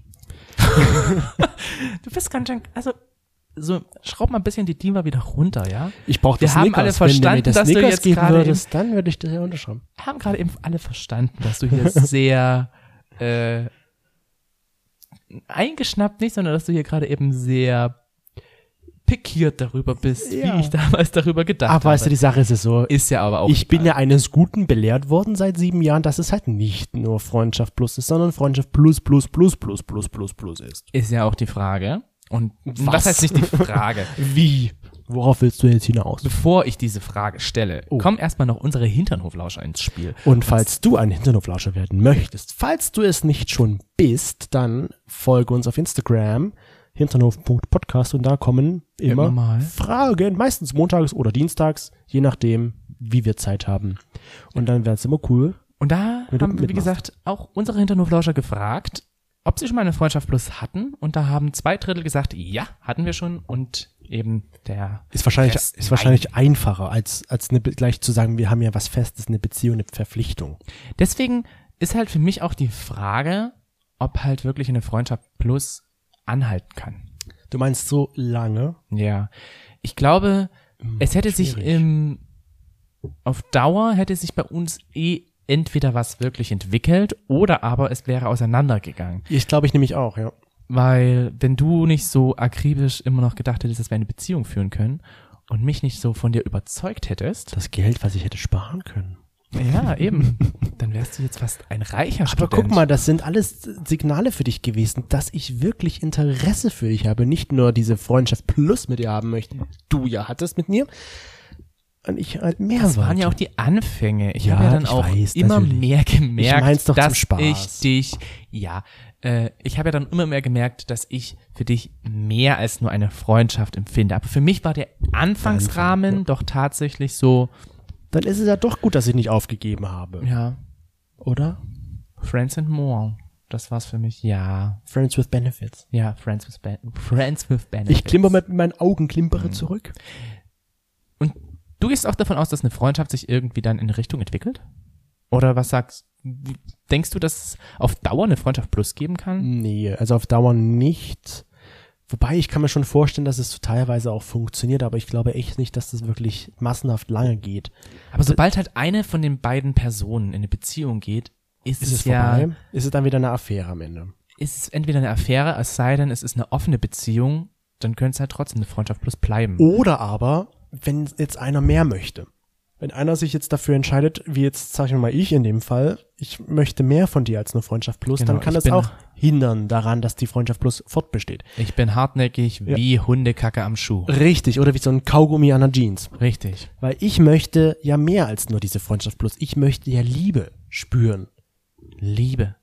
du bist ganz schön, also, so, schraub mal ein bisschen die Diva wieder runter, ja? Ich brauche Wir das haben Snickers. alle Wenn du verstanden, das dass du Snickers jetzt geben gerade würdest, dann würde ich das ja unterschreiben. Haben gerade eben alle verstanden, dass du hier sehr, äh, eingeschnappt nicht, sondern dass du hier gerade eben sehr pikiert darüber bist, Ja. wie ich damals darüber gedacht Ach, habe. weißt du, die Sache ist es so. ist ja aber auch Ich bin egal. ja eines Guten belehrt worden seit sieben Jahren, dass es halt nicht nur Freundschaft plus ist, sondern Freundschaft plus, plus, plus, plus, plus, plus, plus ist. ist ja auch die Frage. Und was, Was? heißt nicht die Frage? Wie? Worauf willst du jetzt hinaus? Bevor ich diese Frage stelle, Oh. kommen erstmal noch unsere Hinternhoflauscher ins Spiel. Und falls du ein Hinternhoflauscher werden möchtest, falls du es nicht schon bist, dann folge uns auf Instagram, hinternhof.podcast und da kommen immer Immer mal. Fragen, meistens montags oder dienstags, je nachdem, wie wir Zeit haben. Und dann wäre es immer cool. Und da haben, wie mitmachst. gesagt, auch unsere Hinternhoflauscher gefragt, ob sie schon mal eine Freundschaft plus hatten. Und da haben zwei Drittel gesagt, ja, hatten wir schon. Und eben der Ist wahrscheinlich, Fest- ist wahrscheinlich einfacher, als, als eine, gleich zu sagen, wir haben ja was Festes, eine Beziehung, eine Verpflichtung. Deswegen ist halt für mich auch die Frage, ob halt wirklich eine Freundschaft plus anhalten kann. Du meinst so lange? Ja. Ich glaube, es hätte sich schwierig. im, auf Dauer hätte sich bei uns eh entweder was wirklich entwickelt oder aber es wäre auseinandergegangen. Ich glaube ich nämlich auch, ja. Weil, wenn du nicht so akribisch immer noch gedacht hättest, dass wir eine Beziehung führen können und mich nicht so von dir überzeugt hättest, Das Geld, was ich hätte sparen können. ja, eben, dann wärst du jetzt fast ein reicher Aber Student. guck mal, das sind alles Signale für dich gewesen, dass ich wirklich Interesse für dich habe. Nicht nur diese Freundschaft plus mit dir haben möchte, du ja hattest mit mir. Und ich halt mehr Das waren ja auch die Anfänge. Ich Ja, habe ja dann auch weiß, immer natürlich. mehr gemerkt, dass Spaß. ich dich, ja, äh, ich habe ja dann immer mehr gemerkt, dass ich für dich mehr als nur eine Freundschaft empfinde. Aber für mich war der Anfangsrahmen doch tatsächlich so, Dann ist es ja doch gut, dass ich nicht aufgegeben habe. ja, Oder? Friends and More. Das war's für mich. Ja, Friends with Benefits. ja, Friends with, ben Friends with Benefits. Ich klimper mit meinen Augen klimpere zurück. Du gehst auch davon aus, dass eine Freundschaft sich irgendwie dann in eine Richtung entwickelt? Oder was sagst Denkst du, dass es auf Dauer eine Freundschaft plus geben kann? Nee, also auf Dauer nicht. Wobei ich kann mir schon vorstellen, dass es so teilweise auch funktioniert, aber ich glaube echt nicht, dass das wirklich massenhaft lange geht. Aber sobald halt eine von den beiden Personen in eine Beziehung geht, ist, Ist es, es ja, vorbei? Ist es dann wieder eine Affäre am Ende? ist es entweder eine Affäre, es sei denn, es ist eine offene Beziehung, dann könnte es halt trotzdem eine Freundschaft plus bleiben. Oder aber, wenn jetzt einer mehr möchte. Wenn einer sich jetzt dafür entscheidet, wie jetzt sag ich mal ich in dem Fall, ich möchte mehr von dir als nur Freundschaft plus, Genau, dann kann das auch hindern daran, dass die Freundschaft plus fortbesteht. Ich bin hartnäckig Ja. wie Hundekacke am Schuh. Richtig, oder wie so ein Kaugummi an der Jeans. Richtig. Weil ich möchte ja mehr als nur diese Freundschaft plus. Ich möchte ja Liebe spüren. Liebe.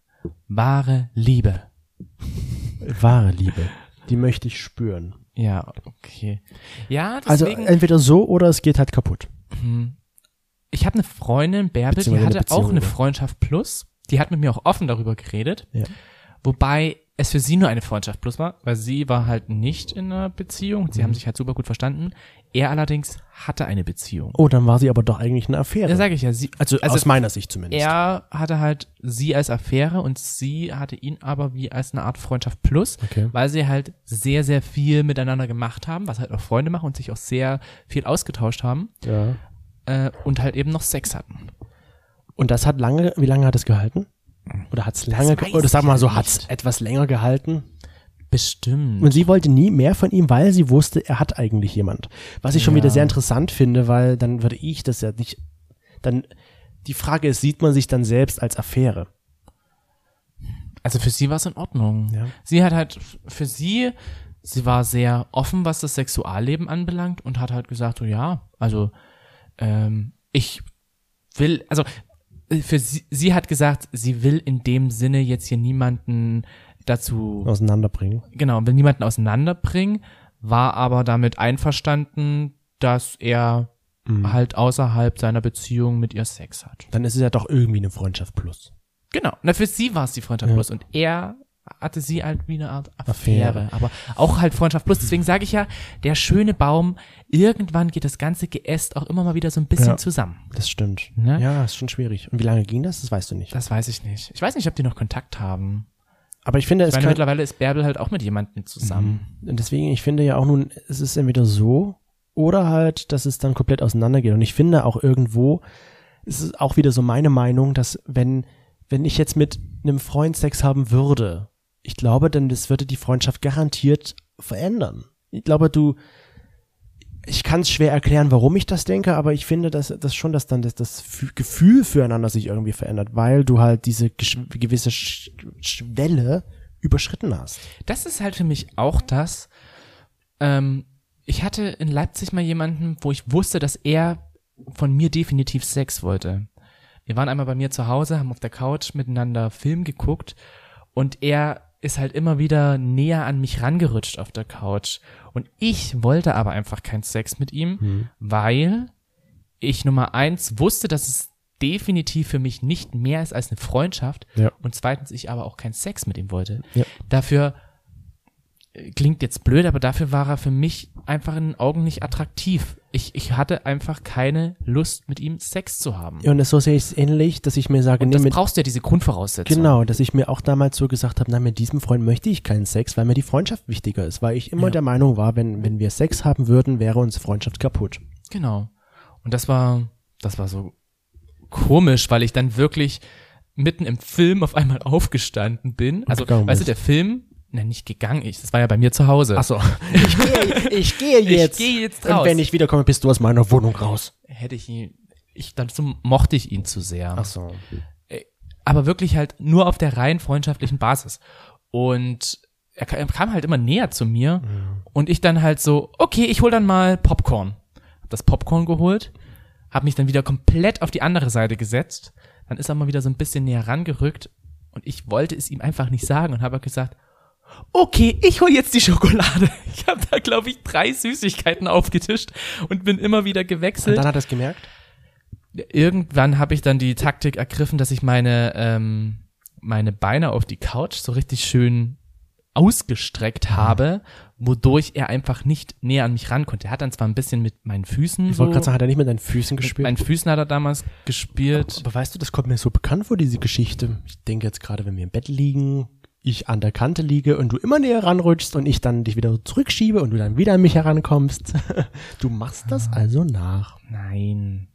Wahre Liebe. Wahre Liebe. Die möchte ich spüren. Ja, okay. Ja, Also deswegen. entweder so oder es geht halt kaputt. ich habe eine Freundin, Bärbel, die Beziehungsweise hatte Beziehung, auch eine? Freundschaft plus. Die hat mit mir auch offen darüber geredet. Ja. Wobei es für sie nur eine Freundschaft plus war, weil sie war halt nicht in einer Beziehung. Mhm. Sie haben sich halt super gut verstanden. Er allerdings hatte eine Beziehung. Oh, dann war sie aber doch eigentlich eine Affäre. Da sage ich ja, sie, also, also aus meiner Sicht zumindest. er hatte halt sie als Affäre und sie hatte ihn aber wie als eine Art Freundschaft plus, Okay. weil sie halt sehr, sehr viel miteinander gemacht haben, was halt auch Freunde machen und sich auch sehr viel ausgetauscht haben. Ja. äh, und halt eben noch Sex hatten. Und das hat lange, wie lange hat es gehalten? Oder hat es lange, ge- weiß oder sag mal so, hat es etwas länger gehalten? Bestimmt. Und sie wollte nie mehr von ihm, weil sie wusste, er hat eigentlich jemand. Was ich schon Ja. wieder sehr interessant finde, weil dann würde ich das ja nicht, dann, die Frage ist, sieht man sich dann selbst als Affäre? Also für sie war es in Ordnung. Ja. Sie hat halt, für sie, sie war sehr offen, was das Sexualleben anbelangt und hat halt gesagt, so ja, also ähm, ich will, also äh, für sie, sie hat gesagt, sie will in dem Sinne jetzt hier niemanden dazu, Auseinanderbringen. genau, will niemanden auseinanderbringen, war aber damit einverstanden, dass er Mhm. halt außerhalb seiner Beziehung mit ihr Sex hat. Dann ist es ja doch irgendwie eine Freundschaft plus. Genau. Na, für sie war es die Freundschaft Ja. plus und er hatte sie halt wie eine Art Affäre, Affäre. aber auch halt Freundschaft plus. Deswegen sage ich ja, der schöne Baum, irgendwann geht das ganze Geäst auch immer mal wieder so ein bisschen Ja. zusammen. Das stimmt. Ne? Ja, ist schon schwierig. Und wie lange ging das? Das weißt du nicht. Das weiß ich nicht. Ich weiß nicht, ob die noch Kontakt haben. Aber ich finde, Ich es meine, kann, mittlerweile ist Bärbel halt auch mit jemandem zusammen. Und deswegen, ich finde ja auch nun, es ist entweder so oder halt, dass es dann komplett auseinandergeht. Und ich finde auch irgendwo, es ist auch wieder so meine Meinung, dass wenn, wenn ich jetzt mit einem Freund Sex haben würde, ich glaube, dann das würde die Freundschaft garantiert verändern. Ich glaube, du, kann es schwer erklären, warum ich das denke, aber ich finde, dass das schon, dass dann das, das Fü- Gefühl füreinander sich irgendwie verändert, weil du halt diese gewisse Sch Schwelle überschritten hast. Das ist halt für mich auch das. Ähm, ich hatte in Leipzig mal jemanden, wo ich wusste, dass er von mir definitiv Sex wollte. Wir waren einmal bei mir zu Hause, haben auf der Couch miteinander Film geguckt und er ist halt immer wieder näher an mich rangerutscht auf der Couch. Und ich wollte aber einfach keinen Sex mit ihm, weil ich Nummer eins wusste, dass es definitiv für mich nicht mehr ist als eine Freundschaft Ja. und zweitens ich aber auch keinen Sex mit ihm wollte. Ja. Dafür äh, klingt jetzt blöd, aber dafür war er für mich einfach in den Augen nicht attraktiv. Ich, ich hatte einfach keine Lust, mit ihm Sex zu haben. Ja, und so sehe ich es ähnlich, dass ich mir sage, Und nee, das mit, brauchst du ja diese Grundvoraussetzung. genau, dass ich mir auch damals so gesagt habe, na, mit diesem Freund möchte ich keinen Sex, weil mir die Freundschaft wichtiger ist, weil ich immer Ja. der Meinung war, wenn, wenn wir Sex haben würden, wäre unsere Freundschaft kaputt. Genau. Und das war, das war so komisch, weil ich dann wirklich mitten im Film auf einmal aufgestanden bin. Also, weißt du, der Film, na, nicht gegangen, ich, das war ja bei mir zu Hause. so. Ich gehe, ich gehe jetzt. Ich gehe jetzt Und raus. wenn ich wiederkomme, bist du aus meiner Wohnung raus. Hätte ich ihn, ich, dazu mochte ich ihn zu sehr. so. aber wirklich halt nur auf der rein freundschaftlichen Basis. Und er, ka- kam halt immer näher zu mir und ich dann halt so, okay, ich hol dann mal Popcorn. Hab das Popcorn geholt, hab mich dann wieder komplett auf die andere Seite gesetzt, dann ist er mal wieder so ein bisschen näher rangerückt und ich wollte es ihm einfach nicht sagen und habe gesagt, okay, ich hol jetzt die Schokolade. Ich habe da, glaube ich, drei Süßigkeiten aufgetischt und bin immer wieder Und gewechselt dann hat er es gemerkt. irgendwann habe ich dann die Taktik ergriffen, dass ich meine, ähm, meine Beine auf die Couch so richtig schön ausgestreckt habe, wodurch er einfach nicht näher an mich ran konnte. Er hat dann zwar ein bisschen mit meinen Füßen Ich so, wollte gerade sagen, hat er nicht mit deinen Füßen mit gespielt? meinen Füßen hat er damals gespielt. Aber weißt du, das kommt mir so bekannt vor, diese Geschichte. Ich denke jetzt gerade, wenn wir im Bett liegen, ich an der Kante liege und du immer näher ranrutschst und ich dann dich wieder zurückschiebe und du dann wieder an mich herankommst. Du machst das also nach. Nein.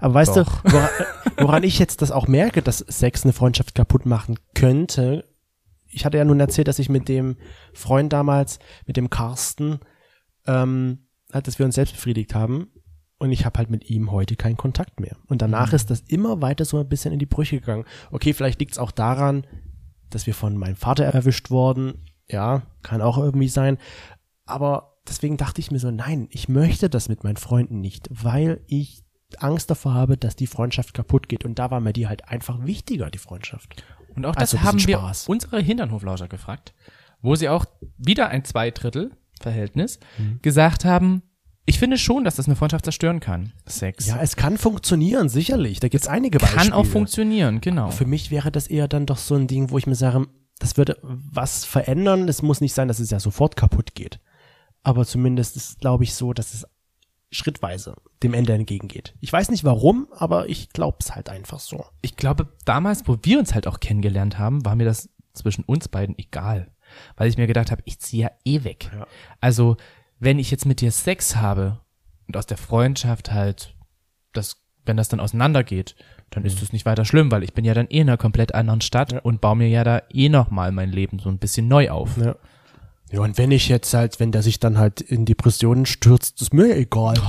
Aber weißt Doch. du, woran, woran ich jetzt das auch merke, dass Sex eine Freundschaft kaputt machen könnte, ich hatte ja nun erzählt, dass ich mit dem Freund damals, mit dem Carsten, ähm, halt, dass wir uns selbst befriedigt haben. Und ich habe halt mit ihm heute keinen Kontakt mehr. Und danach ist das immer weiter so ein bisschen in die Brüche gegangen. Okay, vielleicht liegt es auch daran, dass wir von meinem Vater erwischt wurden. Ja, kann auch irgendwie sein. Aber deswegen dachte ich mir so, nein, ich möchte das mit meinen Freunden nicht, weil ich Angst davor habe, dass die Freundschaft kaputt geht. Und da war mir die halt einfach wichtiger, die Freundschaft. Und auch das Also haben wir unsere Hinternhoflauscher gefragt, wo sie auch wieder ein Zweidrittel-Verhältnis Mhm. gesagt haben, ich finde schon, dass das eine Freundschaft zerstören kann. Sex. Ja, es kann funktionieren, sicherlich. Da gibt's einige Beispiele. kann auch funktionieren, genau. Für mich wäre das eher dann doch so ein Ding, wo ich mir sage, das würde was verändern. Es muss nicht sein, dass es ja sofort kaputt geht. Aber zumindest ist, glaube ich, so, dass es schrittweise dem Ende entgegengeht. Ich weiß nicht warum, aber ich glaube es halt einfach so. ich glaube, damals, wo wir uns halt auch kennengelernt haben, war mir das zwischen uns beiden egal. Weil ich mir gedacht habe, ich ziehe ja eh weg. Ja. Also, wenn ich jetzt mit dir Sex habe und aus der Freundschaft halt das, wenn das dann auseinandergeht, dann ist das nicht weiter schlimm, weil ich bin ja dann eh in einer komplett anderen Stadt Ja. und baue mir ja da eh nochmal mein Leben so ein bisschen neu auf. Ja. Ja, und wenn ich jetzt halt, wenn der sich dann halt in Depressionen stürzt, ist mir egal.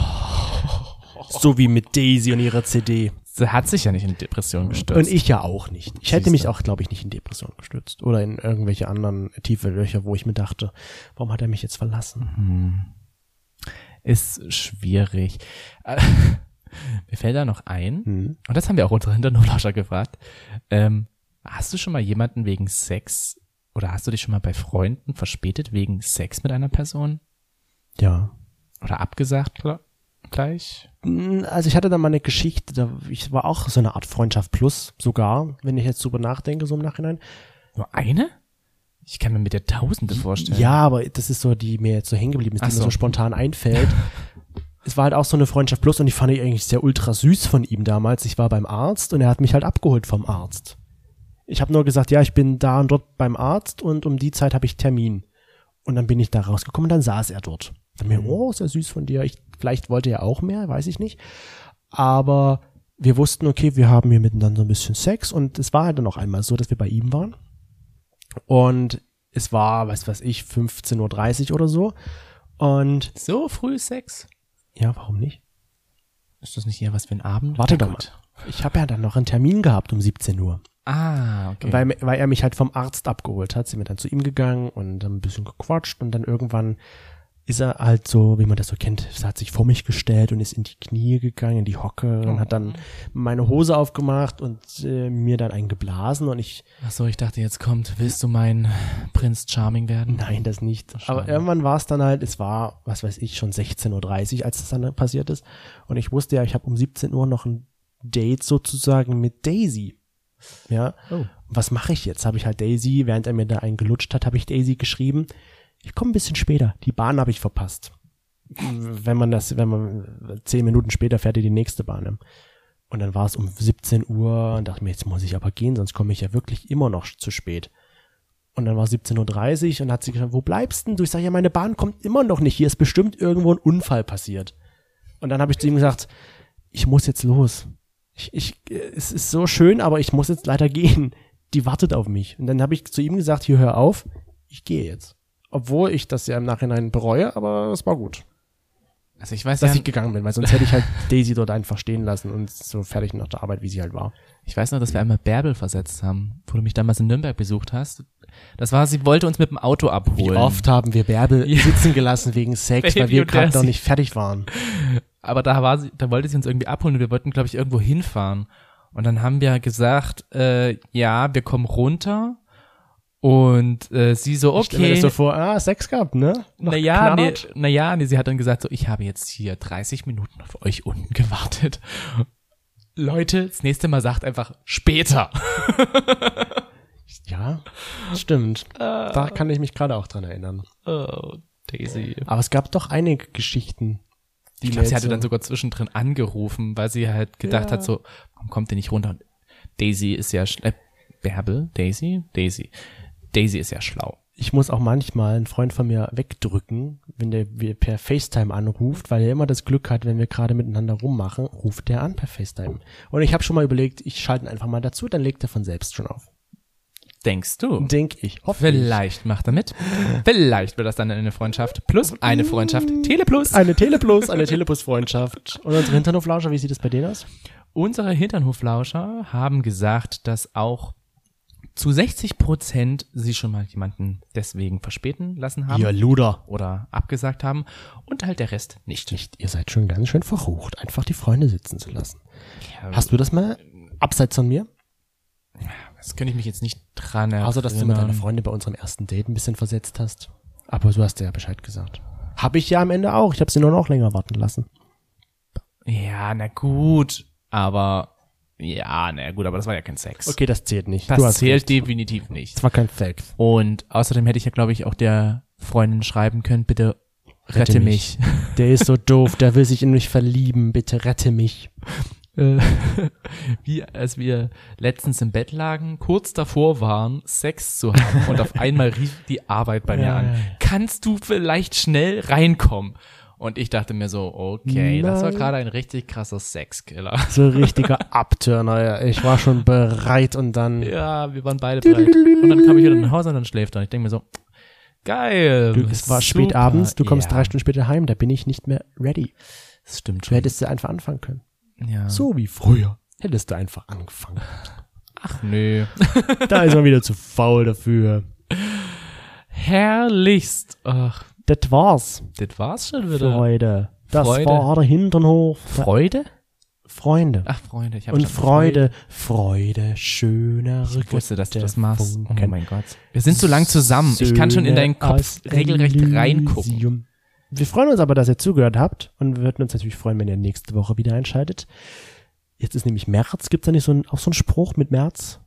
So wie mit Daisy und ihrer CD. Sie hat sich ja nicht in Depression gestürzt. Und ich ja auch nicht. Ich hätte mich auch, glaube ich, nicht in Depression gestürzt. Oder in irgendwelche anderen tiefe Löcher, wo ich mir dachte, warum hat er mich jetzt verlassen? ist schwierig. Äh, Mir fällt da noch ein, Hm. und das haben wir auch unsere Hinterlauscher gefragt. Ähm, hast du schon mal jemanden wegen Sex oder hast du dich schon mal bei Freunden verspätet wegen Sex mit einer Person? Ja. Oder abgesagt gl- gleich? Mm, Also ich hatte da mal eine Geschichte, da ich war auch so eine Art Freundschaft plus sogar, wenn ich jetzt drüber nachdenke, so im Nachhinein. Nur eine? Ich kann mir mit der Tausende vorstellen. Ja, aber das ist so, die mir jetzt so hängen geblieben ist, die Ach mir so. so spontan einfällt. es war halt auch so eine Freundschaft plus und die fand ich eigentlich sehr ultra süß von ihm damals. Ich war beim Arzt und er hat mich halt abgeholt vom Arzt. Ich habe nur gesagt, ja, ich bin da und dort beim Arzt und um die Zeit habe ich Termin. Und dann bin ich da rausgekommen und dann saß er dort. Dann mir, oh, sehr süß von dir. Ich, vielleicht wollte er auch mehr, weiß ich nicht. Aber wir wussten, okay, wir haben hier miteinander so ein bisschen Sex und es war halt dann auch einmal so, dass wir bei ihm waren. Und es war, was weiß ich, 15.30 Uhr oder so. Und So früh Sex? ja, warum nicht? Ist das nicht eher was für ein Abend? Warte Na doch gut. Ich habe ja dann noch einen Termin gehabt um 17 Uhr. Ah, okay. Weil, weil er mich halt vom Arzt abgeholt hat, sind wir dann zu ihm gegangen und dann ein bisschen gequatscht und dann irgendwann ist er halt so, wie man das so kennt, er hat sich vor mich gestellt und ist in die Knie gegangen, in die Hocke und hat dann meine Hose aufgemacht und äh, mir dann einen geblasen und ich, Ach so, ich dachte, jetzt kommt, willst du mein Prinz Charming werden? nein, das nicht. schade. Aber irgendwann war es dann halt, es war, was weiß ich, schon 16.30 Uhr, als das dann passiert ist und ich wusste ja, ich habe um 17 Uhr noch ein Date sozusagen mit Daisy. Ja, Oh. was mache ich jetzt? Habe ich halt Daisy, während er mir da einen gelutscht hat, habe ich Daisy geschrieben. Ich komme ein bisschen später. Die Bahn habe ich verpasst. Wenn man das, wenn man zehn Minuten später fährt die nächste Bahn. Und dann war es um 17 Uhr und dachte mir, jetzt muss ich aber gehen, sonst komme ich ja wirklich immer noch zu spät. Und dann war 17.30 Uhr und hat sie gesagt, wo bleibst denn du? Ich sage, ja, meine Bahn kommt immer noch nicht. Hier ist bestimmt irgendwo ein Unfall passiert. Und dann habe ich zu ihm gesagt, ich muss jetzt los. Ich, ich, es ist so schön, aber ich muss jetzt leider gehen. Die wartet auf mich. Und dann habe ich zu ihm gesagt, hier hör auf, ich gehe jetzt. Obwohl ich das ja im Nachhinein bereue, aber es war gut, Also ich weiß dass ja, ich gegangen bin, weil sonst hätte ich halt Daisy dort einfach stehen lassen und so fertig nach der Arbeit, wie sie halt war. ich weiß noch, dass wir einmal Bärbel versetzt haben, wo du mich damals in Nürnberg besucht hast. Das war, sie wollte uns mit dem Auto abholen. Wie oft haben wir Bärbel Ja. sitzen gelassen wegen Sex, weil wir gerade noch nicht fertig waren. Aber da war sie, da wollte sie uns irgendwie abholen und wir wollten, glaube ich, irgendwo hinfahren. Und dann haben wir gesagt, äh, ja, wir kommen runter. Und äh, sie so, Ich stell mir okay. das so vor, ah, Sex gehabt, ne? Naja, nee, naja, nee, sie hat dann gesagt, so, ich habe jetzt hier 30 Minuten auf euch unten gewartet. Leute, das nächste Mal sagt einfach später. Ja, stimmt. Da kann ich mich gerade auch dran erinnern. Oh, Daisy. Aber es gab doch einige Geschichten. Die Ich glaube, sie hatte dann so- sogar zwischendrin angerufen, weil sie halt gedacht Ja. hat, so, warum kommt der nicht runter? Und Daisy ist ja, äh, Bärbel? Daisy? Daisy. Daisy ist ja schlau. ich muss auch manchmal einen Freund von mir wegdrücken, wenn der per FaceTime anruft, weil er immer das Glück hat, wenn wir gerade miteinander rummachen, ruft der an per FaceTime. Und ich habe schon mal überlegt, ich schalte ihn einfach mal dazu, dann legt er von selbst schon auf. Denkst du? Denk ich. Hoffe ich. Vielleicht macht er mit. Vielleicht wird das dann eine Freundschaft plus eine Freundschaft. Teleplus. Eine Teleplus, eine Teleplus-Freundschaft. Und unsere Hinternhoflauscher, wie sieht es bei denen aus? Unsere Hinternhoflauscher haben gesagt, dass auch zu 60 Prozent sie schon mal jemanden deswegen verspäten lassen haben Ihr Luder. oder abgesagt haben und halt der Rest nicht. Nicht, ihr seid schon ganz schön verrucht, einfach die Freunde sitzen zu lassen. Ja, Hast du das mal abseits von mir? das könnte ich mich jetzt nicht dran erinnern. Außer, dass du mit deiner Freundin bei unserem ersten Date ein bisschen versetzt hast. Aber du hast ja Bescheid gesagt. Hab ich ja am Ende auch. Ich habe sie nur noch länger warten lassen. Ja, na gut, aber ja, na gut, aber das war ja kein Sex. Okay, das zählt nicht. Das du hast zählt recht. definitiv nicht. Das war kein Fact. Und außerdem hätte ich ja, glaube ich, auch der Freundin schreiben können, bitte rette, Rette mich. Der ist so doof, der will sich in mich verlieben. Bitte rette mich. Äh, Wie als wir letztens im Bett lagen, kurz davor waren, Sex zu haben und auf einmal rief die Arbeit bei mir Ja, an. Kannst du vielleicht schnell reinkommen? Und ich dachte mir so, okay, das war Nein. gerade ein richtig krasser Sexkiller. So ein richtiger Abturner. Ja. Ich war schon bereit und dann. Ja, wir waren beide bereit. Und dann kam ich wieder nach Hause und dann schläft er. Und ich denke mir so, geil. Du, es war spät abends, du kommst ja, drei Stunden später heim, da bin ich nicht mehr ready. Das stimmt Du schon. hättest ja einfach anfangen können. Ja. So wie früher. Hättest du einfach angefangen. Ach nö. Da ist man wieder zu faul dafür. Herrlichst. Ach, Das war's das war's schon für wieder. heute. Das Freude. war der Hinternhof. Freude? Freunde. Ach, Freunde. Ich Und schon Freude, Freude, schöner Ich wusste, dass du das machst. Oh Funken. mein Gott. Wir sind so lang zusammen. Ich kann schon in deinen Söhne Kopf regelrecht reingucken. Elysium. Wir freuen uns aber, dass ihr zugehört habt und wir würden uns natürlich freuen, wenn ihr nächste Woche wieder einschaltet. Jetzt ist nämlich März. Gibt's da nicht so ein, auch so einen Spruch mit März?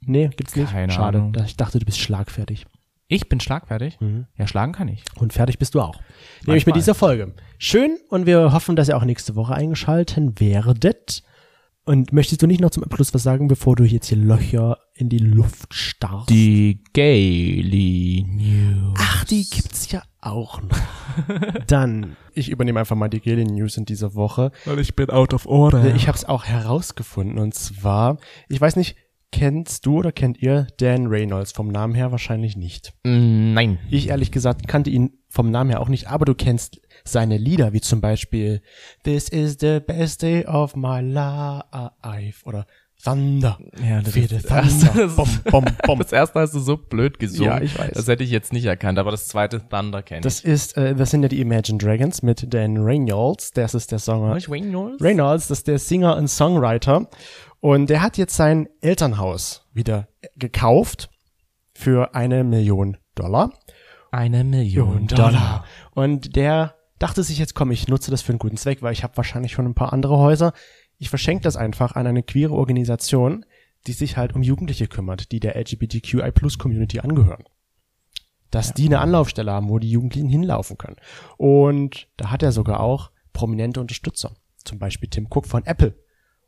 Nee, gibt's nicht. Keine Schade. Ahnung. Ich dachte, du bist schlagfertig. Ich bin schlagfertig. Mhm. Ja, schlagen kann ich. Und fertig bist du auch. Nämlich mit dieser Folge. Schön und wir hoffen, dass ihr auch nächste Woche eingeschalten werdet. Und möchtest du nicht noch zum Abschluss was sagen, bevor du jetzt hier Löcher in die Luft starrst? Die Gaily News. Ach, die gibt's ja auch noch. Dann, ich übernehme einfach mal die Gele News in dieser Woche. Weil ich bin out of order. Ich habe es auch herausgefunden und zwar, ich weiß nicht, kennst du oder kennt ihr Dan Reynolds vom Namen her wahrscheinlich nicht. Mm, Nein. Ich ehrlich gesagt kannte ihn vom Namen her auch nicht, aber du kennst seine Lieder, wie zum Beispiel This is the best day of my life oder Thunder. Ja, das ist- Thunder. das Bom, bom, bom. Das erste hast du so blöd gesungen. Ja, ich weiß. Das hätte ich jetzt nicht erkannt, aber das zweite Thunder kenne Das ist, äh, das sind ja die Imagine Dragons mit Dan Reynolds. Das ist der Sänger. ich. Reynolds? Reynolds, das ist der Singer und Songwriter. Und der hat jetzt sein Elternhaus wieder gekauft für eine Million Dollar. Eine Million Dollar. Und der dachte sich jetzt, komm, ich nutze das für einen guten Zweck, weil ich habe wahrscheinlich schon ein paar andere Häuser. Ich verschenke das einfach an eine queere Organisation, die sich halt um Jugendliche kümmert, die der LGBTQI Plus Community angehören. Dass die eine Anlaufstelle haben, wo die Jugendlichen hinlaufen können. Und da hat er sogar auch prominente Unterstützer. Zum Beispiel Tim Cook von Apple.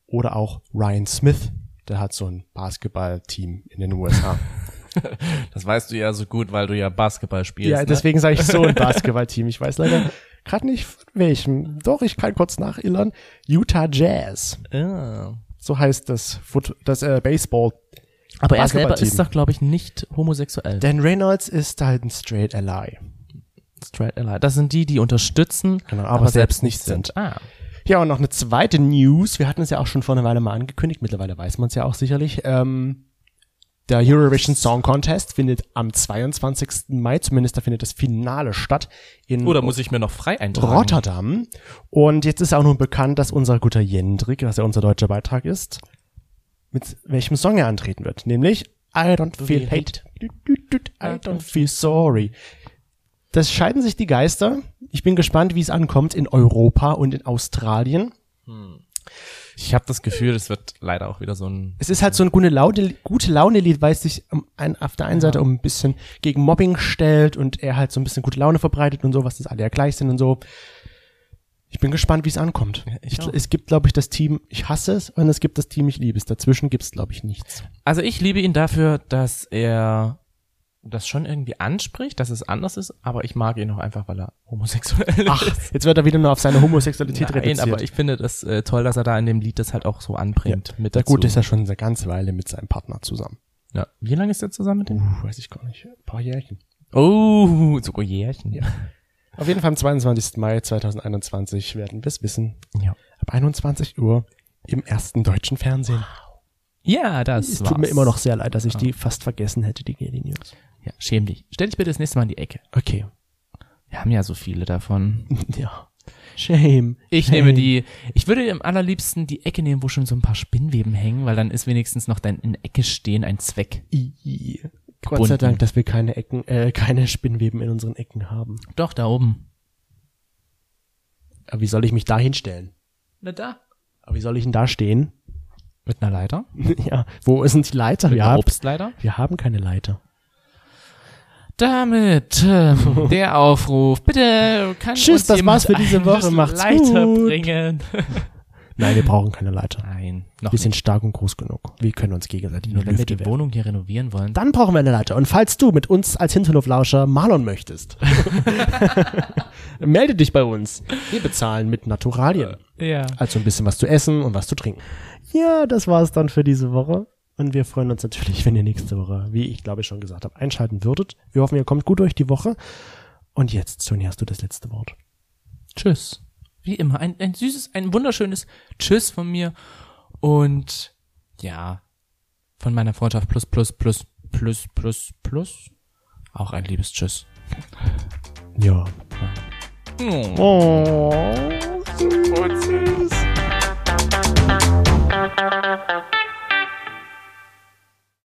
Oder auch Ryan Smith. Der hat so ein Basketballteam in den USA. Das weißt du ja so gut, weil du ja Basketball spielst. Ja, ne? deswegen sage ich so ein Basketballteam. Ich weiß leider gerade nicht von welchem. Doch, ich kann kurz nachillern. Utah Jazz. Ah. So heißt das, Foot das äh, Baseball. Aber er selber ist doch, glaube ich, nicht homosexuell. Dan Reynolds ist halt ein Straight Ally. Straight Ally. Das sind die, die unterstützen, Genau, aber selbst nicht sind. Ah. Ja, und noch eine zweite News. Wir hatten es ja auch schon vor einer Weile mal angekündigt. Mittlerweile weiß man es ja auch sicherlich. Ähm, der Eurovision Song Contest findet am 22. Mai, zumindest da findet das Finale statt. In Oder muss ich mir noch frei eintragen? Rotterdam. Und jetzt ist auch nun bekannt, dass unser guter Jendrik, was ja unser deutscher Beitrag ist, mit welchem Song er antreten wird. Nämlich I don't feel hate. I don't feel sorry. Das scheiden sich die Geister. Ich bin gespannt, wie es ankommt in Europa und in Australien. Ich habe das Gefühl, es wird leider auch wieder so ein Es ist halt so ein gute Laune, gute Laune-Lied, weil es sich auf der einen Seite um ein bisschen gegen Mobbing stellt und er halt so ein bisschen gute Laune verbreitet und so, was das alle ja gleich sind und so. Ich bin gespannt, wie es ankommt. ich Ich, auch. es gibt, glaube ich, das Team, ich hasse es und es gibt das Team, ich liebe es. Dazwischen gibt es, glaube ich, nichts. Also ich liebe ihn dafür, dass er das schon irgendwie anspricht, dass es anders ist, aber ich mag ihn auch einfach, weil er homosexuell Ach, ist. jetzt wird er wieder nur auf seine Homosexualität Nein, reduziert. aber ich finde das äh, toll, dass er da in dem Lied das halt auch so anbringt. Mit Na dazu. gut, ist er schon eine ganze Weile mit seinem Partner zusammen. ja. Wie lange ist er zusammen mit dem? Uh, weiß ich gar nicht. Ein paar Jährchen. Oh, sogar Jährchen. Ja. Auf jeden Fall am 22. Mai 2021 werden wir es wissen. Ja, Ab 21 Uhr im ersten deutschen Fernsehen. Ja das Es war's. tut mir immer noch sehr leid, dass ich die fast vergessen hätte, die Geli News. Ja, schäm dich. Stell dich bitte das nächste Mal in die Ecke. Okay. Wir haben ja so viele davon. Ja. Shame. Ich Shame. nehme die, ich würde am allerliebsten die Ecke nehmen, wo schon so ein paar Spinnweben hängen, weil dann ist wenigstens noch dein in Ecke stehen ein Zweck. I. Gott Gebunden. sei Dank, dass wir keine Ecken, äh, keine Spinnweben in unseren Ecken haben. Doch, da oben. Aber wie soll ich mich da hinstellen? Na da. Aber wie soll ich denn da stehen? Mit einer Leiter? ja. Wo sind die Leiter? Mit Wir einer haben, Obstleiter? wir haben keine Leiter. Damit ähm, der Aufruf. Bitte kann Tschüss, uns das war's für diese Woche. Macht's Leiter gut. bringen. Nein, wir brauchen keine Leiter. Nein, noch Wir sind nicht. stark und groß genug. Wir können uns gegenseitig Nur wenn wir die werfen. Wohnung hier renovieren wollen. Dann brauchen wir eine Leiter. Und falls du mit uns als Hinterhoflauscher Marlon möchtest, melde dich bei uns. Wir bezahlen mit Naturalien. Ja. Also ein bisschen was zu essen und was zu trinken. Ja, das war's dann für diese Woche. Und wir freuen uns natürlich, wenn ihr nächste Woche, wie ich glaube ich schon gesagt habe, einschalten würdet. Wir hoffen, ihr kommt gut durch die Woche. Und jetzt, Sony, hast du das letzte Wort. Tschüss wie immer, ein, ein süßes, ein wunderschönes Tschüss von mir und ja, von meiner Freundschaft plus, plus, plus, plus, plus, plus, auch ein liebes Tschüss. Ja. ja. Oh, süß.